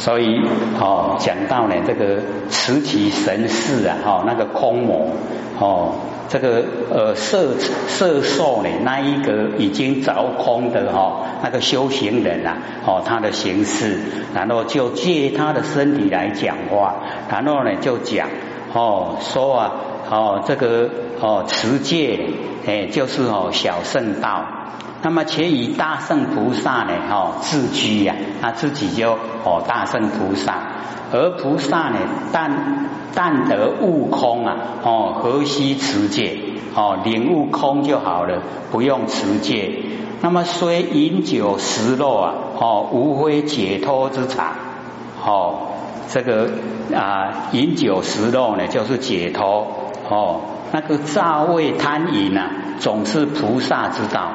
所以哦，讲到呢这个慈禧神事啊，哈，那个空魔哦，这个呃色色受呢，那一个已经着空的哈，那个修行人啊，哦，他的形式，然后就借他的身体来讲话，然后呢就讲哦，说啊，哦，这个哦持戒，哎，就是哦小圣道。那么且以大圣菩萨呢，哦自居呀，他自己就哦大圣菩萨，而菩萨呢，但但得悟空啊，哦何须持戒？哦领悟空就好了，不用持戒。那么虽饮酒食肉啊，哦无非解脱之场。哦这个啊饮酒食肉呢，就是解脱。哦那个乍味贪饮啊，总是菩萨之道。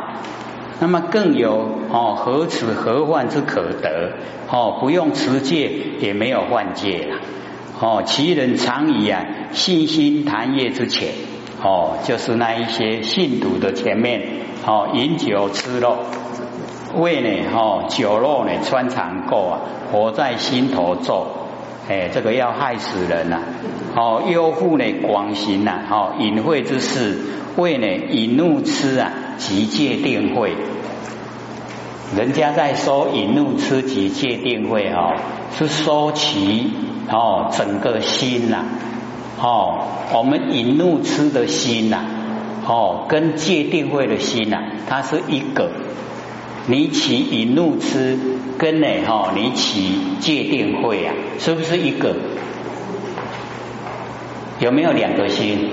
那么更有哦，何此何患之可得？哦，不用持戒也没有犯戒了。哦，其人常以啊信心谈业之前，哦，就是那一些信徒的前面，哦，饮酒吃肉，胃呢，哦，酒肉呢穿肠过啊，活在心头咒，哎，这个要害死人呐！哦，忧妇呢广行呐，哦，隐晦之事，胃呢引怒吃啊。即戒定慧，人家在说引怒吃即戒定慧哦，是说其哦整个心呐哦，我们引怒吃的心呐哦，跟戒定慧的心呐，它是一个。你起引怒吃跟呢哈，你起戒定慧啊，是不是一个？有没有两个心？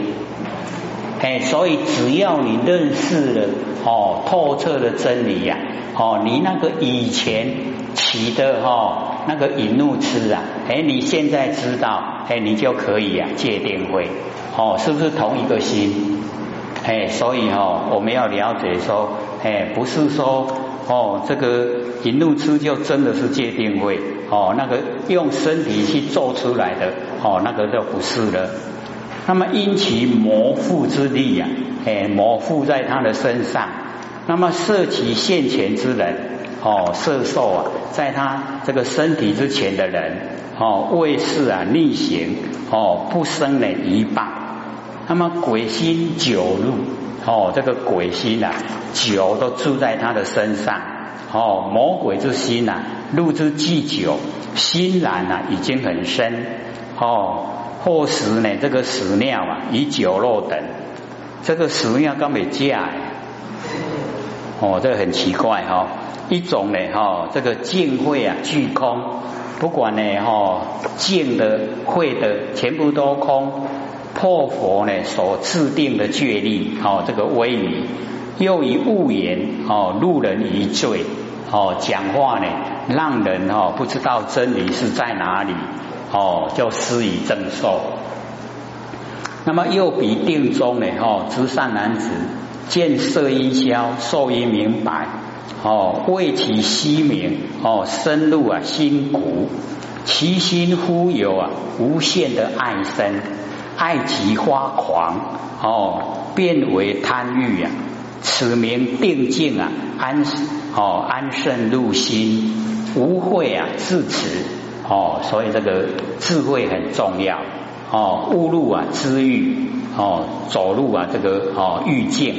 哎，所以只要你认识了哦透彻的真理呀，哦你那个以前起的哈那个引怒痴啊，哎你现在知道，哎你就可以呀戒定慧，哦是不是同一个心？哎，所以哈我们要了解说，哎不是说哦这个引怒痴就真的是戒定慧，哦那个用身体去做出来的，哦那个就不是了。那么因其魔附之力呀，哎，魔附在他的身上。那么摄其现前之人，哦，色受啊，在他这个身体之前的人，哦，为事啊逆行，哦，不生了一半。那么鬼心久入，哦，这个鬼心啊，久都住在他的身上。哦，魔鬼之心呐，入之既久，心然啊，已经很深。哦。或食呢？这个屎尿啊，以酒肉等，这个屎尿根本假哦，这个很奇怪哈。一种呢哈，这个净慧啊，具空，不管呢哈，净的、慧的，全部都空，破佛呢所制定的戒律，哦，这个威仪，又以误言哦，路人于罪哦，讲话呢，让人哦不知道真理是在哪里。哦，就施以正受。那么又比定中呢？哦，直善男子见色音消，受音明白。哦，为其息明。哦，深入啊心骨，其心忽有啊无限的爱生，爱极发狂。哦，变为贪欲啊。此名定静啊，安哦安胜入心，无慧啊自持。哦，所以这个智慧很重要哦。悟路啊，知欲哦，走路啊，这个哦，欲境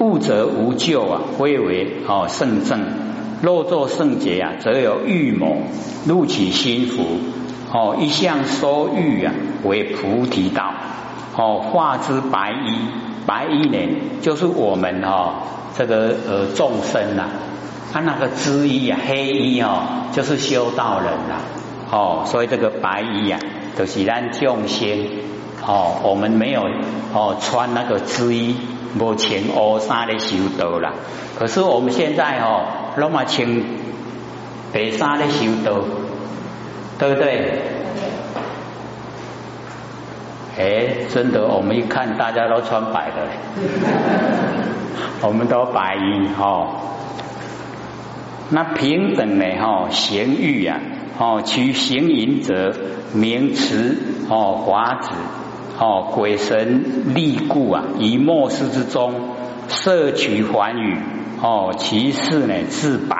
悟则无救啊，归为哦圣正。若作圣洁啊，则有欲谋，入起心福哦，一向收欲啊，为菩提道哦。化之白衣，白衣呢，就是我们哦这个呃众生呐，他那个知衣啊，黑衣哦，就是修道人呐。哦，所以这个白衣呀，都是咱众生哦，我们没有哦穿那个织衣，无穿乌衫的修道啦。可是我们现在哦，那么穿白衫的修道，对不对？哎，真的，我们一看大家都穿白的，我们都白衣哈。那平等的哈贤欲呀。哦，取行淫者名词哦，华子哦，鬼神利故啊，以末世之中摄取寰宇哦，其事呢自百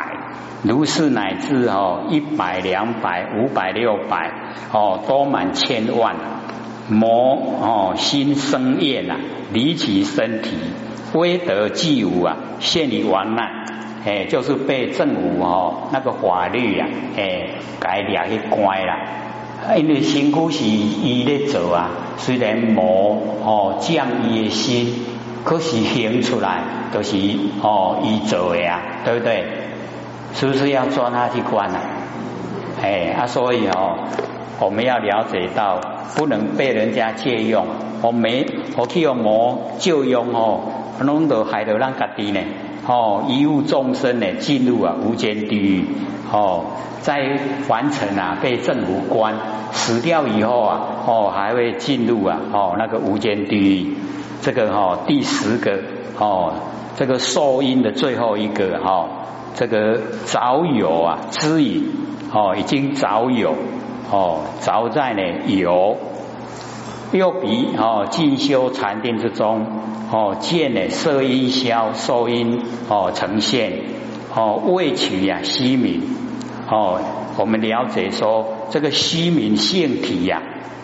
如是乃至哦一百两百五百六百哦多满千万魔哦心生厌啊离其身体威德既无啊陷于亡难。哎就是被政府哦那个法律呀哎改了去关啦因为辛苦是伊咧做啊虽然魔哦降伊的心可是行出来都是哦伊做的呀对不对？是不是要抓他去关啊？哎，啊，所以哦，我们要了解到，不能被人家借用。我没，我去用魔就用哦，弄得害得让家己呢，哦，遗误众生呢，进入啊无间地狱，哦，在完成啊被政府关，死掉以后啊，哦，还会进入啊，哦，那个无间地狱。这个哈，第十个哦，这个受因的最后一个哈。这个早有啊，知矣哦，已经早有哦，早在呢有，又比哦进修禅定之中哦，见呢色音消，受音哦呈现哦未取呀虚名哦，我们了解说这个虚名性体呀，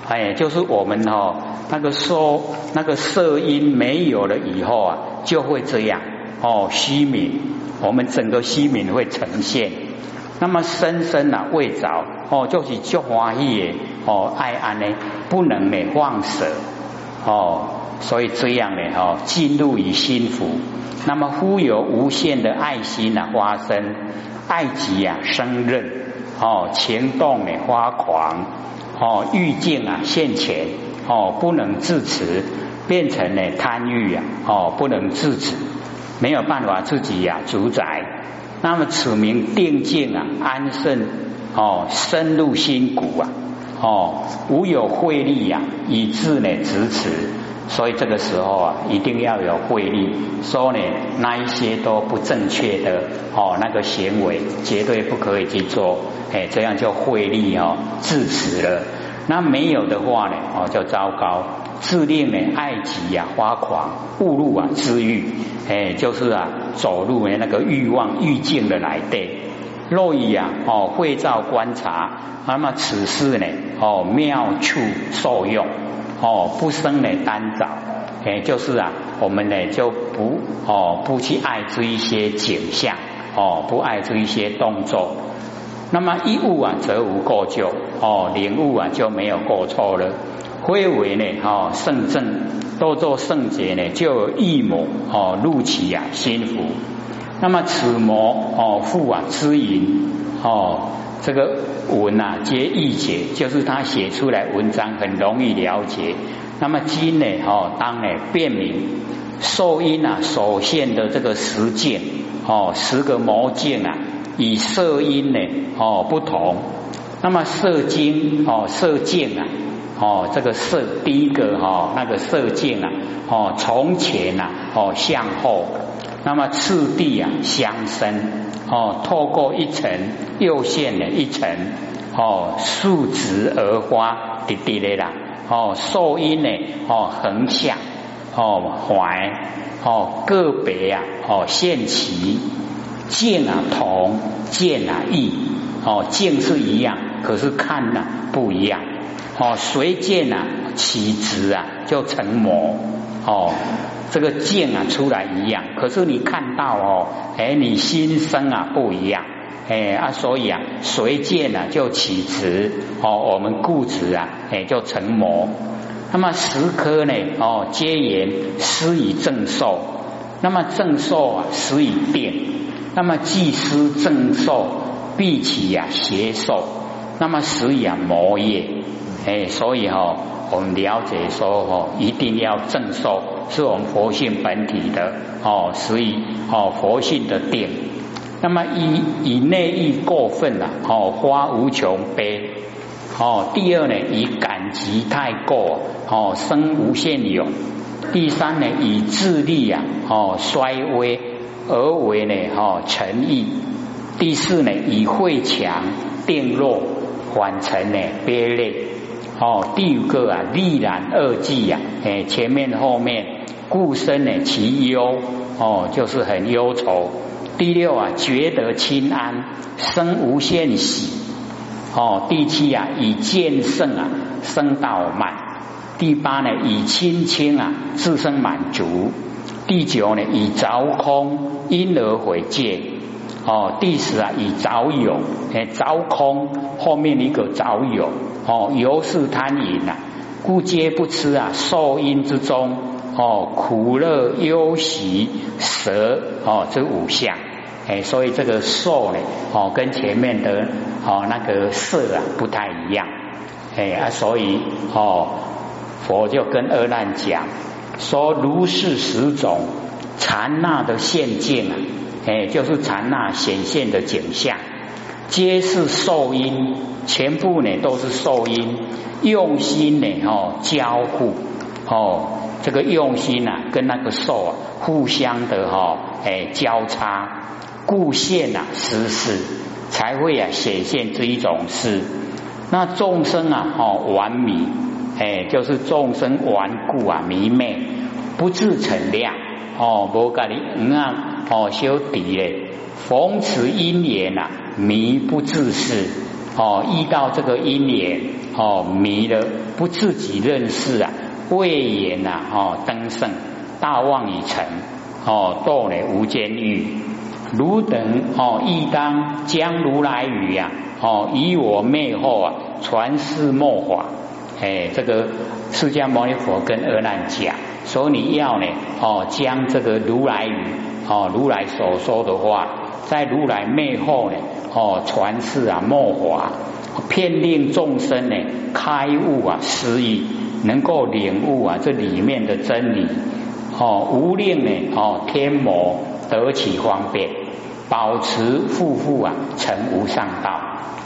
哎，就是我们哦那个说那个色音没有了以后啊，就会这样哦虚名。我们整个虚名会呈现，那么生生啊未着哦，就是就欢喜哦爱安呢，不能呢放舍哦，所以这样呢哦进入于心福，那么忽有无限的爱心啊发生，爱极啊生任哦情动呢发狂哦欲境啊现前哦不能自持，变成呢贪欲啊哦不能自持。没有办法自己呀主宰，那么此名定境啊安顺哦深入心骨啊哦无有慧力呀以致呢支持，所以这个时候啊一定要有慧力，说呢那一些都不正确的哦那个行为绝对不可以去做，哎这样就慧力哦致持了，那没有的话呢哦就糟糕。自恋呢爱己呀发狂误入啊自欲，哎就是啊走入呢那个欲望欲境的来对。若以啊哦会照观察，那么此事呢哦妙处受用哦不生呢单找，哎就是啊我们呢就不哦不去爱这一些景象哦不爱这一些动作，那么一悟啊则无过咎哦领悟啊就没有过错了。归为呢，哦，圣正多做圣洁呢，就有一魔哦入其呀心腹。那么此魔哦复啊知淫哦，这个文呐皆易解，就是他写出来文章很容易了解。那么今呢哦当呢辨明受因啊所现的这个实践哦十个魔境啊，以色因呢哦不同。那么色经哦色境啊。哦，这个色第一个哈，那个色境啊，哦，从前呐，哦，向后，那么次第啊，相生，哦，透过一层又现了一层，哦，竖直而花，滴滴的啦，哦，受因呢，哦，横向，哦，怀，哦，个别啊，哦，现其见啊同，见啊异，哦，见是一样，可是看呢不一样。哦，随见啊起直啊就成魔哦，这个见啊出来一样，可是你看到哦，哎，你心生啊不一样，哎啊，所以啊随见啊就起直。哦，我们固执啊哎就成魔。那么十科呢哦皆言施以正受，那么正受啊施以变，那么既施正受必起呀邪受，那么施以啊魔业。哎，所以哈，我们了解说哈，一定要正受，是我们佛性本体的哦，所以哦，佛性的定。那么以以内意过分了哦，花无穷悲哦。第二呢，以感极太过哦，生无限有。第三呢，以智力呀哦衰微而为呢哦诚意。第四呢，以慧强定弱缓成呢悲类。哦，第五个啊，力然二计呀，哎，前面后面，故生呢其忧，哦，就是很忧愁。第六啊，觉得清安，生无限喜。哦，第七啊，以见胜啊，生道慢。第八呢，以清清啊，自生满足。第九呢，以凿空，因而毁戒。哦，第十啊，以凿有，哎，凿空后面一个凿有。哦，由是贪淫啊，故皆不吃啊，受因之中。哦，苦乐忧喜舍哦，这五项，哎，所以这个受呢，哦，跟前面的哦那个色啊不太一样，哎啊，所以哦，佛就跟阿难讲说，如是十种禅那的现境啊，哎，就是禅那显现的景象，皆是受因，全部呢都是受因，用心呢哦交互哦。这个用心呐，跟那个受啊，互相的哈，哎交叉，故现呐实事，才会啊显现这一种事。那众生啊，哦顽迷，哎就是众生顽固啊迷昧，不自成量，哦无咖哩嗯啊，哦修底嘞，逢此因缘呐，迷不自是，哦遇到这个因缘，哦迷了不自己认识啊。未言呐，哦，登圣大望已成，哦，堕呢无间狱。汝等哦，亦当将如来语呀，哦，以我灭后啊，传世末法。哎，这个释迦牟尼佛跟阿难讲，说你要呢，哦，将这个如来语，哦，如来所说的话，在如来灭后呢，哦，传世啊末法，骗令众生呢开悟啊失意。能够领悟啊，这里面的真理哦，无令呢哦，天魔得其方便，保持富富啊，成无上道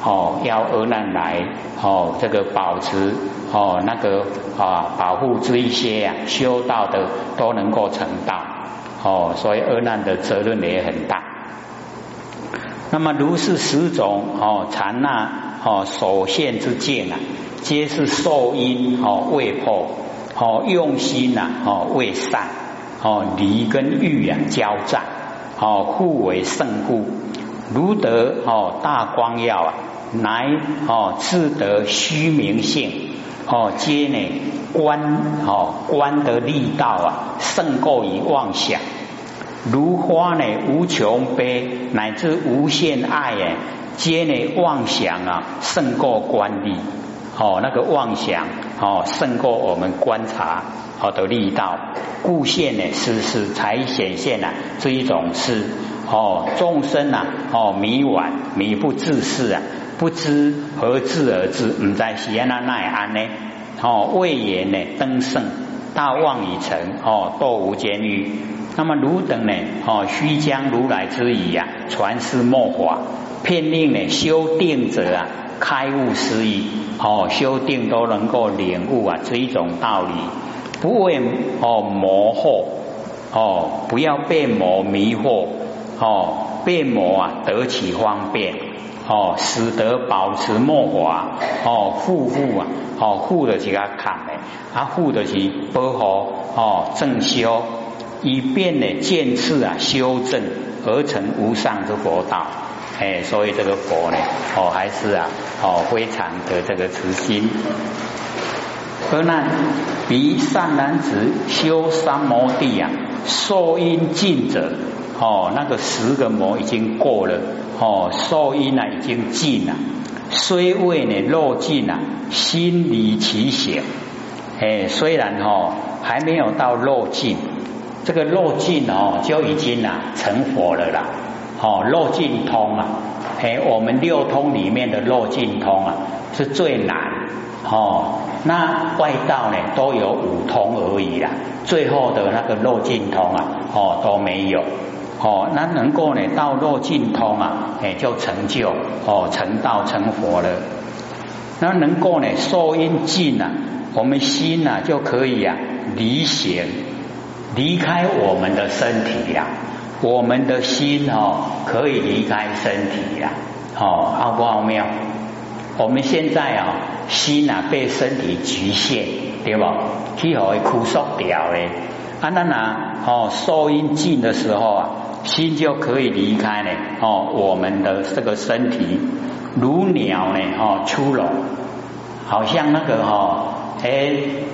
哦，要阿难来哦，这个保持哦，那个啊，保护这一些啊，修道的都能够成道哦，所以阿难的责任也很大。那么如是十种哦，禅那哦，所现之见啊。皆是受因哦未破哦用心呐哦未善哦离跟欲啊交战哦互为胜故如得哦大光耀啊乃哦自得虚名性哦皆呢观哦观得力道啊胜过于妄想如花呢无穷悲乃至无限爱哎皆呢妄想啊胜过观力。哦，那个妄想哦，胜过我们观察好的力道，故现呢，时时才显现了这一种是哦，众生呐哦迷惘迷不自是啊，不知何自而至，唔在喜安那奈安呢？哦，未言呢登圣大妄已成哦，堕无间狱。那么汝等呢哦，须将如来之意呀，传世末法，骗令呢修定者啊。开悟失意，哦，修定都能够领悟啊，这一种道理，不为哦魔惑，哦，不要被魔迷惑，哦，被魔啊得其方便，哦，使得保持莫华，哦，护护啊，哦，护的是个坎的，啊，护的是保护，哦，正修，以便呢见次啊修正而成无上之佛道。哎，所以这个佛呢，哦，还是啊，哦，非常的这个慈心。何难比善男子修三摩地啊，受因尽者，哦，那个十个摩已经过了，哦，受因啊已经尽了，虽未呢落尽啊，心离其显。哎，虽然哈还没有到落尽，这个落尽哦就已经啊成佛了啦。哦，漏尽通啊！哎，我们六通里面的漏尽通啊，是最难哦。那外道呢，都有五通而已啦。最后的那个漏尽通啊，哦都没有哦。那能够呢到漏尽通啊，哎就成就哦成道成佛了。那能够呢受因尽啊，我们心呐就可以啊离显离开我们的身体呀。我们的心哦，可以离开身体呀，哦，奥不奥妙？我们现在啊，心啊被身体局限，对不？气候会枯缩掉的。啊，那那哦，收音尽的时候啊，心就可以离开呢哦，我们的这个身体如鸟呢哦出笼，好像那个哈哎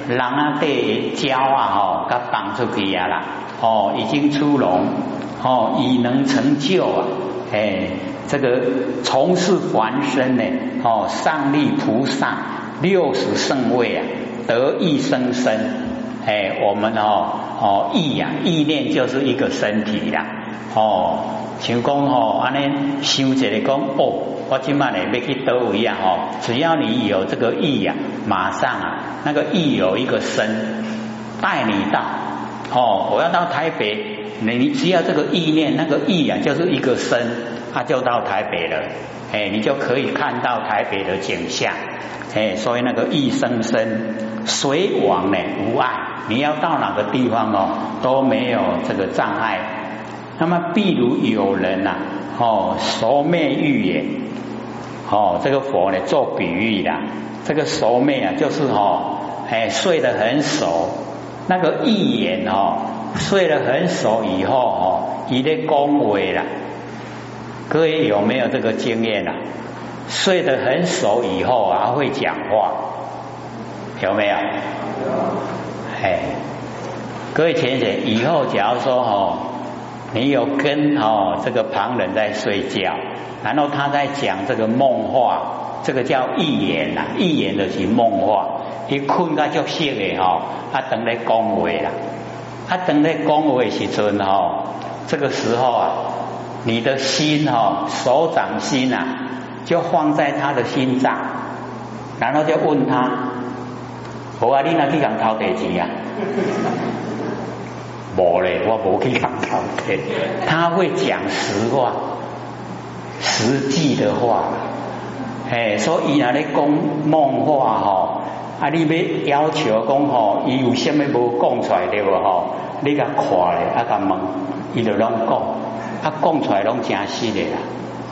人啊被胶啊哈给绑出去呀啦哦，已经出笼哦，已能成就啊哎，这个从事凡身呢哦，上立菩萨六十圣位啊，得一生生哎，我们哦哦意呀意念就是一个身体呀。哦，像讲吼，安尼想一个讲哦，我今晚呢要去倒位啊吼，只要你有这个意呀，马上啊，那个意有一个身带你到哦，我要到台北，你只要这个意念，那个意啊，就是一个身，它就到台北了，哎，你就可以看到台北的景象，哎，所以那个意生生，随往呢无碍，你要到哪个地方哦，都没有这个障碍。那么，譬如有人呐，哦，熟寐欲也，哦，这个佛呢做比喻的，这个熟寐啊，就是哦，哎，睡得很熟，那个一眼哦，睡得很熟以后哦，一的恭维了，各位有没有这个经验啊？睡得很熟以后啊，会讲话，有没有？哎，各位浅浅，以后假如说哦。你有跟哦这个旁人在睡觉，然后他在讲这个梦话，这个叫预言呐，预言的是梦话。一困个就醒的哦，他等在讲话啦，他等在讲话时阵哦，这个时候啊，你的心哈手掌心啊，就放在他的心脏，然后就问他，我啊，你那去讲掏地钱啊？无嘞，我无去讲头的，他会讲实话，实际的话，哎，所以啊，咧讲梦话吼，啊，你要要求讲吼，伊有虾米无讲出来对无吼？你甲看咧，啊，甲问，伊就拢讲，啊，讲出来拢真实的啦，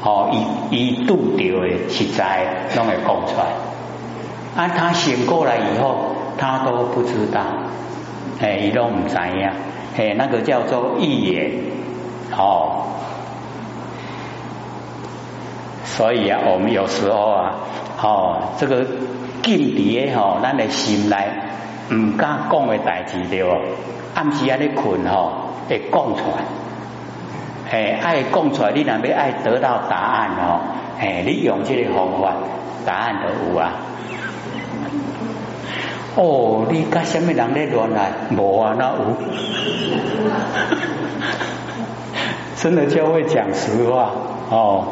吼，伊伊拄着的实在拢会讲出来，啊，他醒过来以后，他都不知道，哎，伊拢唔知影。哎，那个叫做预言，哦，所以啊，我们有时候啊，哦，这个禁碟吼，咱的心内唔敢讲的代志对哦，暗时安尼困吼，会讲出来，哎，爱讲出来，你若要爱得到答案哦，哎，你用这个方法，答案都有啊。哦，你甲什么人咧乱来？无啊，那有，真的就会讲实话哦。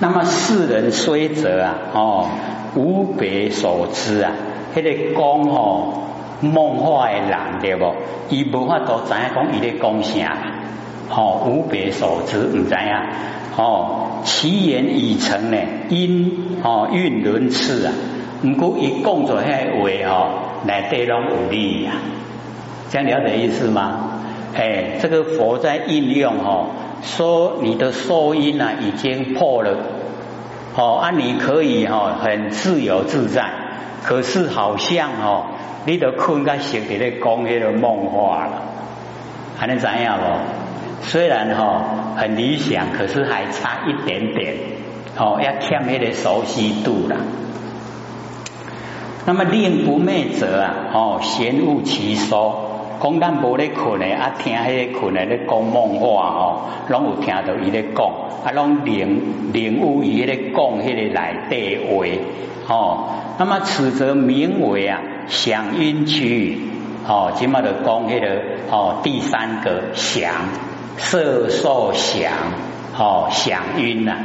那么世人虽则啊，哦，无别所知啊，迄个讲哦梦话的人对不？伊无法度知影讲伊咧讲啥，哦，无别所知唔知影，哦，其言已成呢，因哦运轮次啊。唔过一讲出遐话哦，内底拢有理呀，这样了解意思吗？哎，这个佛在应用哦，说你的受因啊已经破了，哦，啊你可以哈很自由自在，可是好像哦，你的困个醒伫咧讲迄个梦话了，还能怎样咯？虽然哈很理想，可是还差一点点，哦，要欠迄个熟悉度啦。那么令不寐者啊，哦，闲悟其说，讲咱无咧困诶，啊，听迄个困诶咧讲梦话哦，拢有听到伊咧讲，啊，拢领领悟伊咧讲迄个内底话，哦，那么此则名为啊响音区，哦，即嘛就讲迄个哦第三个响色受响，哦响音呐，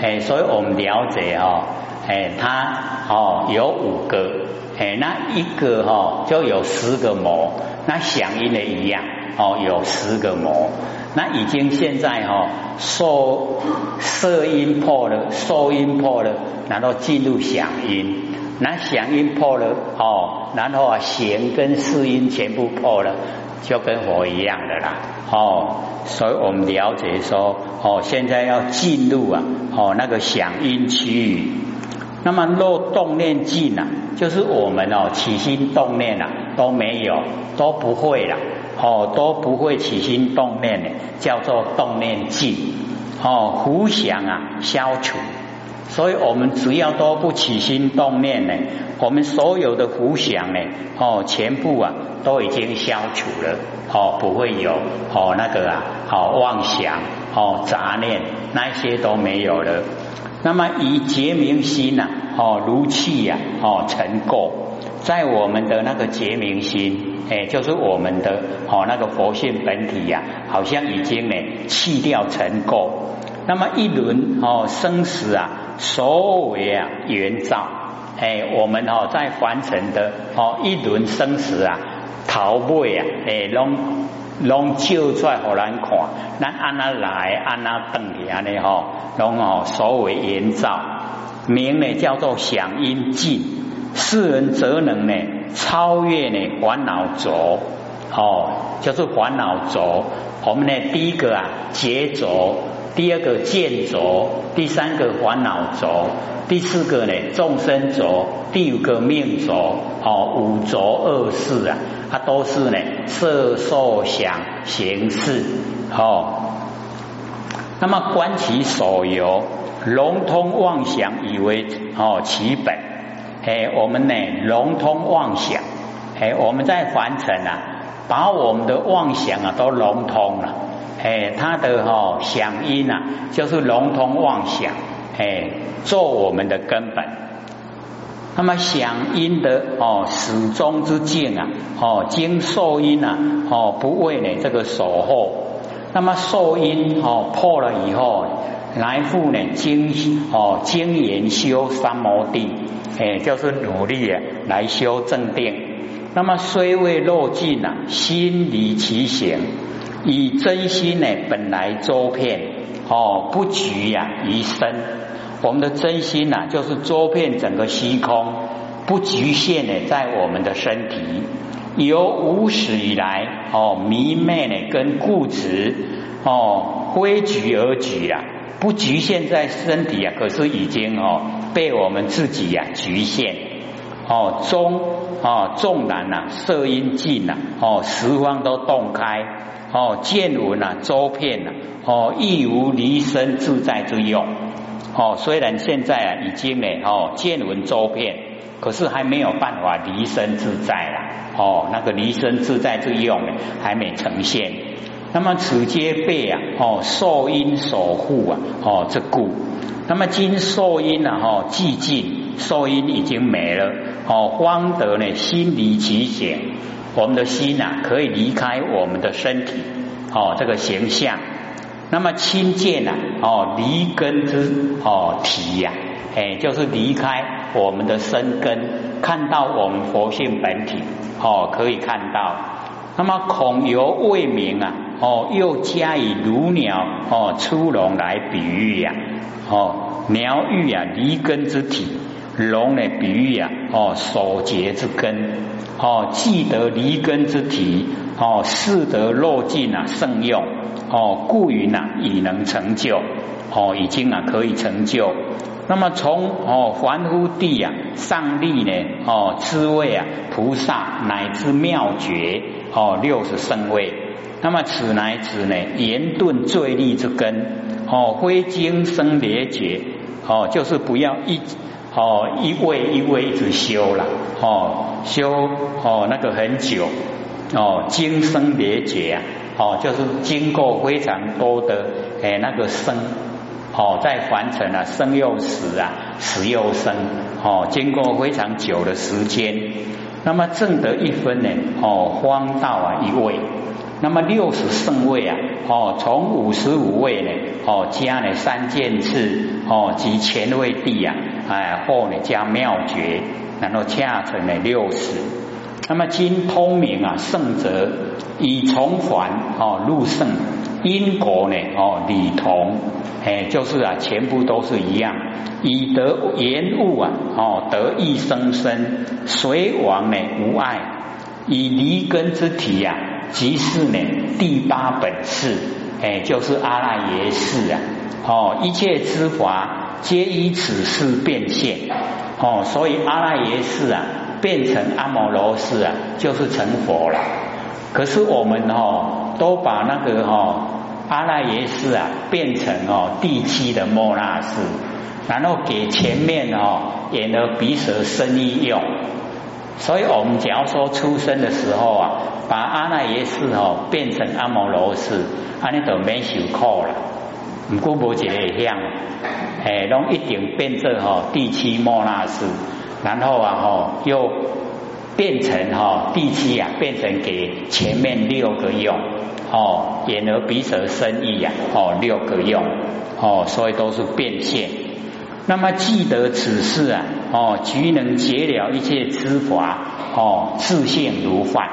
诶，所以我们了解哦。诶，它哦有五个，诶，那一个哈就有十个模，那响音的一样哦，有十个模，那已经现在哦受色音破了，受音破了，然后进入响音，那响音破了哦，然后啊弦跟四音全部破了，就跟佛一样的啦，哦，所以我们了解说哦，现在要进入啊哦那个响音区域。那么若动念尽啊，就是我们哦起心动念啊都没有，都不会了哦都不会起心动念的，叫做动念尽哦，胡想啊消除。所以我们只要都不起心动念呢，我们所有的胡想呢，哦，全部啊都已经消除了，哦，不会有哦那个啊，哦妄想，哦杂念，那些都没有了。那么以觉明心呐，哦如气呀，哦成垢，在我们的那个觉明心，哎，就是我们的哦那个佛性本体呀，好像已经呢去掉尘垢。那么一轮哦生死啊。所谓啊，圆照，哎，我们哦在凡尘的哦一轮生死啊，逃避啊，哎，拢拢照出来给咱看，咱安那来，安那等去安尼吼，拢哦所谓圆照，名呢叫做响应尽，世人则能呢超越呢烦恼浊，哦，叫做烦恼浊，我们呢第一个啊劫浊。第二个见浊，第三个烦恼浊，第四个呢众生浊，第五个命浊，哦五浊二世啊，它都是呢色受想行识哦。那么观其所由，融通妄想以为哦其本，哎我们呢融通妄想，哎我们在凡尘啊，把我们的妄想啊都融通了。哎，它的哈响音啊，就是融通妄想，哎，做我们的根本。那么响音的哦始终之境啊，哦经受音啊，哦不为呢这个守候。那么受音哦破了以后，来复呢经哦经研修三摩地，哎，就是努力啊来修正定。那么虽未落尽呐，心离其行。以真心呢，本来周遍哦，不局呀于身。我们的真心呐，就是周遍整个虚空，不局限呢在我们的身体。由无始以来哦，迷昧呢跟固执哦规矩而举啊，不局限在身体啊，可是已经哦被我们自己呀局限哦中哦纵然呐色音尽呐哦十方都洞开。哦，见闻啊，周遍啊，哦，亦无离身自在之用。哦，虽然现在啊，已经呢，哦，见闻周遍，可是还没有办法离身自在啦。哦，那个离身自在之用呢，还没呈现。那么此皆被啊，哦，受因守护啊，哦，这故。那么今受因啊，哦，寂静，受因已经没了。哦，方得呢，心离其显。我们的心呐，可以离开我们的身体，哦，这个形象。那么亲见呐，哦，离根之哦体呀，哎，就是离开我们的身根，看到我们佛性本体，哦，可以看到。那么恐犹未明啊，哦，又加以如鸟哦出笼来比喻呀，哦，鸟欲啊离根之体，龙呢比喻啊，哦守节之根。哦，既得离根之体，哦，是得落尽啊，圣用，哦，故云呐，已能成就，哦，已经啊可以成就。那么从哦凡夫地啊上立呢，哦，滋味啊，菩萨乃至妙觉，哦，六十圣位。那么此乃指呢严顿最利之根，哦，非经生别觉，哦，就是不要一。哦，一位一位一直修了，哦，修哦那个很久，哦，经生别解啊，哦，就是经过非常多的诶那个生，哦，在凡尘啊生又死啊，死又生，哦，经过非常久的时间，那么正得一分呢，哦，荒道啊一位。那么六十圣位啊，哦，从五十五位呢，哦，加呢三件次，哦，及前位地啊，哎，后呢加妙觉，然后恰成了六十。那么今通明啊，圣者以重返哦入圣，因果呢哦理同，哎，就是啊，全部都是一样，以得言物啊，哦得意生生，随往呢无碍，以离根之体呀。即是呢，第八本事，哎，就是阿赖耶识啊，哦，一切之法皆依此事变现，哦，所以阿赖耶识啊，变成阿摩罗识啊，就是成佛了。可是我们哦，都把那个哦阿赖耶识啊变成哦第七的莫那识，然后给前面哦眼耳鼻舌身意用。所以我们假如说出生的时候啊，把阿赖耶识哦变成阿摩罗识，安尼就免受苦了。唔过无一个会向，诶，拢一定变做吼第七莫那识，然后啊吼又变成吼第七啊变成给前面六个用，哦，眼耳鼻舌身意呀，哦六个用，哦，所以都是变现。那么记得此事啊，哦，即能解了一切之法，哦，自性如幻，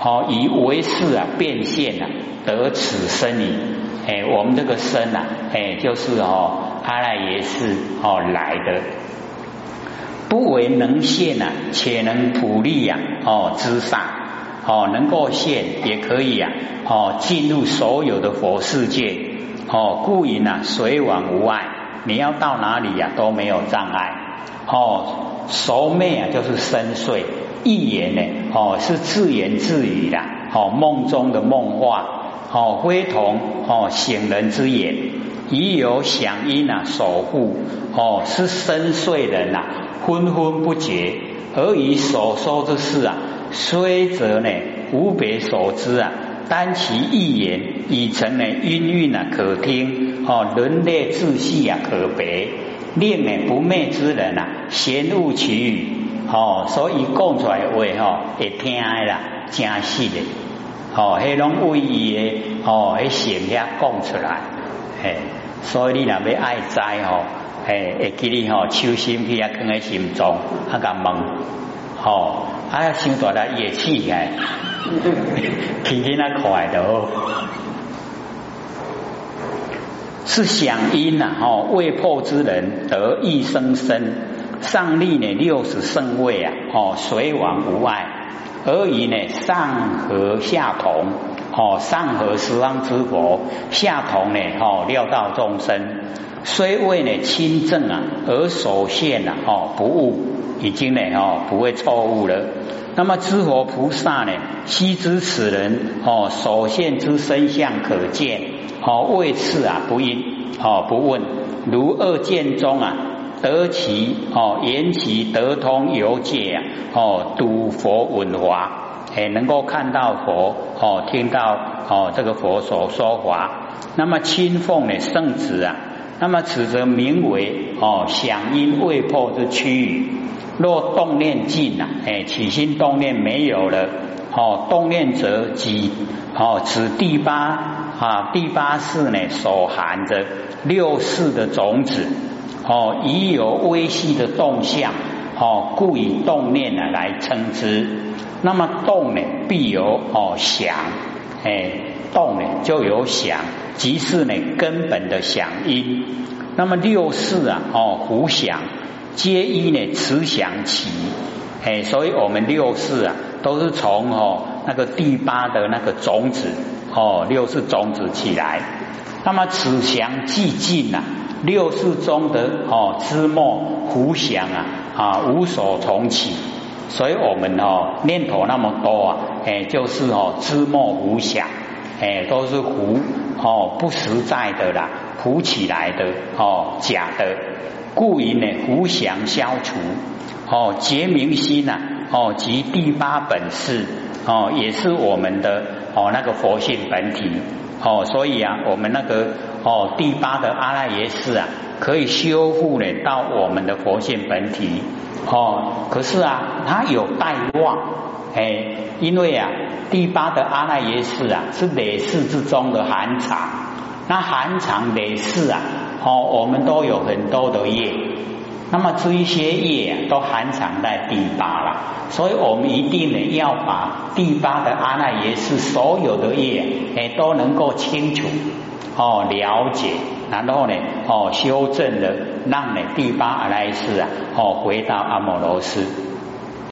哦，以为是啊变现啊，得此身矣。哎，我们这个身呐，哎，就是哦，阿赖耶识哦来的，不为能现呐，且能普利呀，哦之上，哦能够现，也可以呀，哦进入所有的佛世界，哦故云呐随往无碍，你要到哪里呀都没有障碍，哦熟寐啊就是深睡，一言呢，哦是自言自语的，哦梦中的梦话。哦，非同哦醒人之眼，已有响音啊守护哦，是深邃人呐，昏昏不觉，而以所说之事啊，虽则呢无别所知啊，单其一言已成呢音韵啊可听哦，人类自细啊可别，令呢不昧之人啊贤悟其语哦，所以讲出来话吼会听的啦，真实的。哦，迄拢为伊诶，哦，迄心遐讲出来，嘿，所以你若要爱知吼，嘿，会记你吼，手心去啊，放喺心中，啊，甲问，吼，啊，想大力也起来，轻轻啊快的是响音呐，吼，未破之人得一生生，上立呢六十圣位啊，哦，随往无碍。而以呢上合下同，哦上合十方之佛，下同呢哦六道众生，虽未呢亲正啊，而所现啊哦不误，已经呢哦不会错误了。那么知佛菩萨呢，悉知此人哦所现之身相可见，哦为次啊不应哦不问，如二见中啊。得其哦，言其得通由界啊，哦，睹佛闻法，哎，能够看到佛哦，听到哦，这个佛所说法，那么亲奉呢圣旨啊，那么此则名为哦，响应未破之区域。若动念尽啊，哎，起心动念没有了，哦，动念则即哦，此第八啊，第八世呢所含着六世的种子。哦，已有微细的动向，哦，故以动念呢来称之。那么动呢，必有哦响，哎，动呢就有响，即是呢根本的响音。那么六世啊，哦，胡响皆依呢慈响起，哎，所以我们六世啊，都是从哦那个第八的那个种子，哦，六世种子起来。那么此祥寂静呐。六世中的哦，知末胡想啊啊，无所从起，所以我们哦念头那么多啊，哎，就是哦知末胡想，哎，都是胡哦不实在的啦，胡起来的哦假的，故因呢胡想消除哦结明心呐哦即第八本事哦也是我们的哦那个佛性本体。哦，所以啊，我们那个哦，第八的阿赖耶识啊，可以修复呢到我们的佛性本体。哦，可是啊，它有待望，哎，因为啊，第八的阿赖耶识啊，是累世之中的寒藏，那寒藏累世啊，哦，我们都有很多的业。那么这一些业都含藏在第八了，所以我们一定呢要把第八的阿赖耶识所有的业也都能够清楚哦了解，然后呢哦修正的让呢第八阿赖耶识啊哦回到阿摩罗斯。